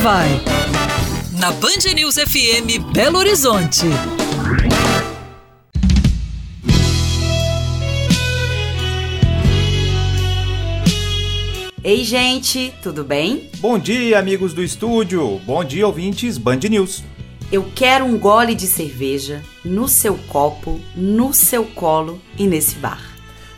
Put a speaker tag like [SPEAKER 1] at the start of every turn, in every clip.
[SPEAKER 1] vai. Na Band News FM Belo Horizonte.
[SPEAKER 2] Ei, gente, tudo bem?
[SPEAKER 3] Bom dia, amigos do estúdio. Bom dia, ouvintes Band News.
[SPEAKER 2] Eu quero um gole de cerveja no seu copo, no seu colo e nesse bar.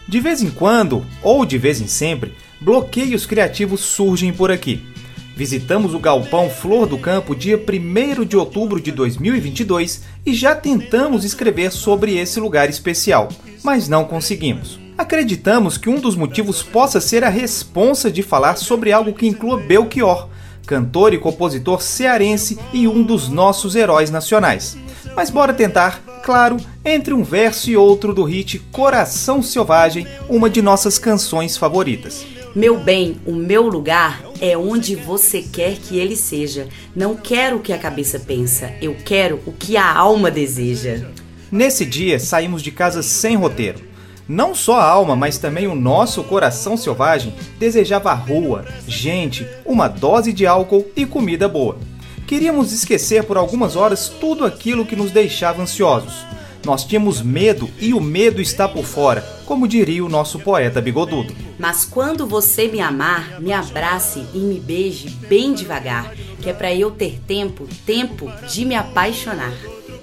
[SPEAKER 3] De vez em quando, ou de vez em sempre, bloqueios criativos surgem por aqui. Visitamos o galpão Flor do Campo dia 1 de outubro de 2022 e já tentamos escrever sobre esse lugar especial, mas não conseguimos. Acreditamos que um dos motivos possa ser a responsa de falar sobre algo que inclua Belchior, cantor e compositor cearense e um dos nossos heróis nacionais. Mas bora tentar, claro, entre um verso e outro do hit Coração Selvagem, uma de nossas canções favoritas.
[SPEAKER 2] Meu bem, o meu lugar é onde você quer que ele seja. Não quero o que a cabeça pensa, eu quero o que a alma deseja.
[SPEAKER 3] Nesse dia, saímos de casa sem roteiro. Não só a alma, mas também o nosso coração selvagem desejava rua, gente, uma dose de álcool e comida boa. Queríamos esquecer por algumas horas tudo aquilo que nos deixava ansiosos. Nós tínhamos medo e o medo está por fora, como diria o nosso poeta bigodudo.
[SPEAKER 2] Mas quando você me amar, me abrace e me beije bem devagar, que é para eu ter tempo, tempo de me apaixonar.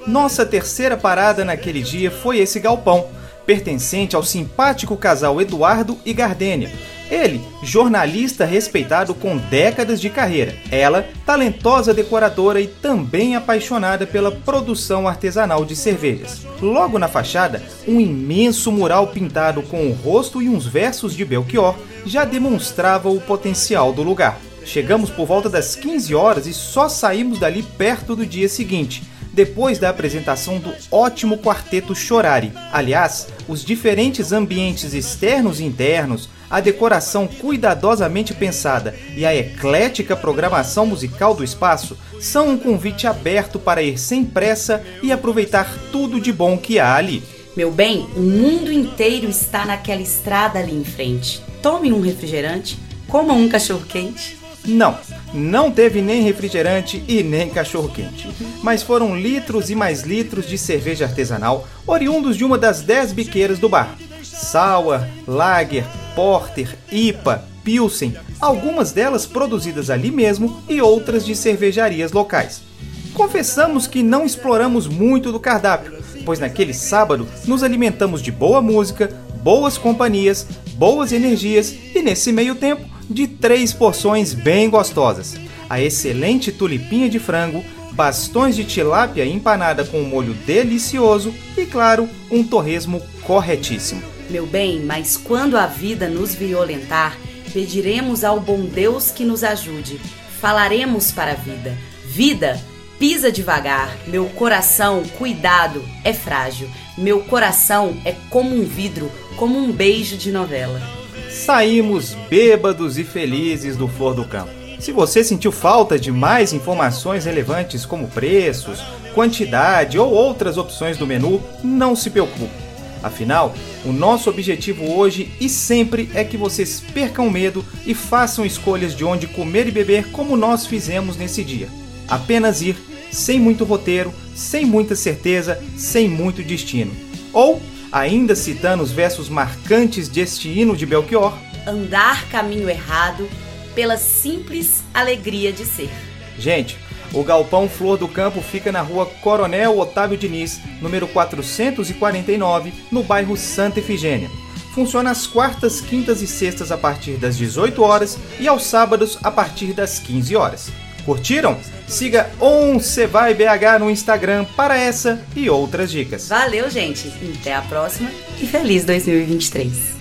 [SPEAKER 3] Nossa terceira parada naquele dia foi esse galpão, pertencente ao simpático casal Eduardo e Gardênia, ele, jornalista respeitado com décadas de carreira. Ela, talentosa decoradora e também apaixonada pela produção artesanal de cervejas. Logo na fachada, um imenso mural pintado com o rosto e uns versos de Belchior já demonstrava o potencial do lugar. Chegamos por volta das 15 horas e só saímos dali perto do dia seguinte depois da apresentação do ótimo quarteto Chorari. Aliás, os diferentes ambientes externos e internos, a decoração cuidadosamente pensada e a eclética programação musical do espaço são um convite aberto para ir sem pressa e aproveitar tudo de bom que há ali.
[SPEAKER 2] Meu bem, o mundo inteiro está naquela estrada ali em frente. Tome um refrigerante, coma um cachorro-quente.
[SPEAKER 3] Não, não teve nem refrigerante e nem cachorro-quente. Mas foram litros e mais litros de cerveja artesanal, oriundos de uma das dez biqueiras do bar. Sour, Lager, Porter, IPA, Pilsen, algumas delas produzidas ali mesmo e outras de cervejarias locais. Confessamos que não exploramos muito do cardápio, pois naquele sábado nos alimentamos de boa música, boas companhias, boas energias e nesse meio tempo de três porções bem gostosas: a excelente tulipinha de frango, bastões de tilápia empanada com um molho delicioso e, claro, um torresmo corretíssimo.
[SPEAKER 2] Meu bem, mas quando a vida nos violentar, pediremos ao bom Deus que nos ajude. Falaremos para a vida: Vida, pisa devagar. Meu coração, cuidado, é frágil. Meu coração é como um vidro, como um beijo de novela.
[SPEAKER 3] Saímos bêbados e felizes do Flor do Campo. Se você sentiu falta de mais informações relevantes como preços, quantidade ou outras opções do menu, não se preocupe. Afinal, o nosso objetivo hoje e sempre é que vocês percam medo e façam escolhas de onde comer e beber como nós fizemos nesse dia. Apenas ir, sem muito roteiro, sem muita certeza, sem muito destino. Ou ainda citando os versos marcantes deste hino de Belchior:
[SPEAKER 2] Andar caminho errado pela simples alegria de ser.
[SPEAKER 3] Gente, o Galpão Flor do Campo fica na rua Coronel Otávio Diniz, número 449, no bairro Santa Efigênia. Funciona às quartas, quintas e sextas a partir das 18 horas e aos sábados a partir das 15 horas. Curtiram? Siga OnCevaiBH no Instagram para essa e outras dicas.
[SPEAKER 2] Valeu, gente. Até a próxima e feliz 2023.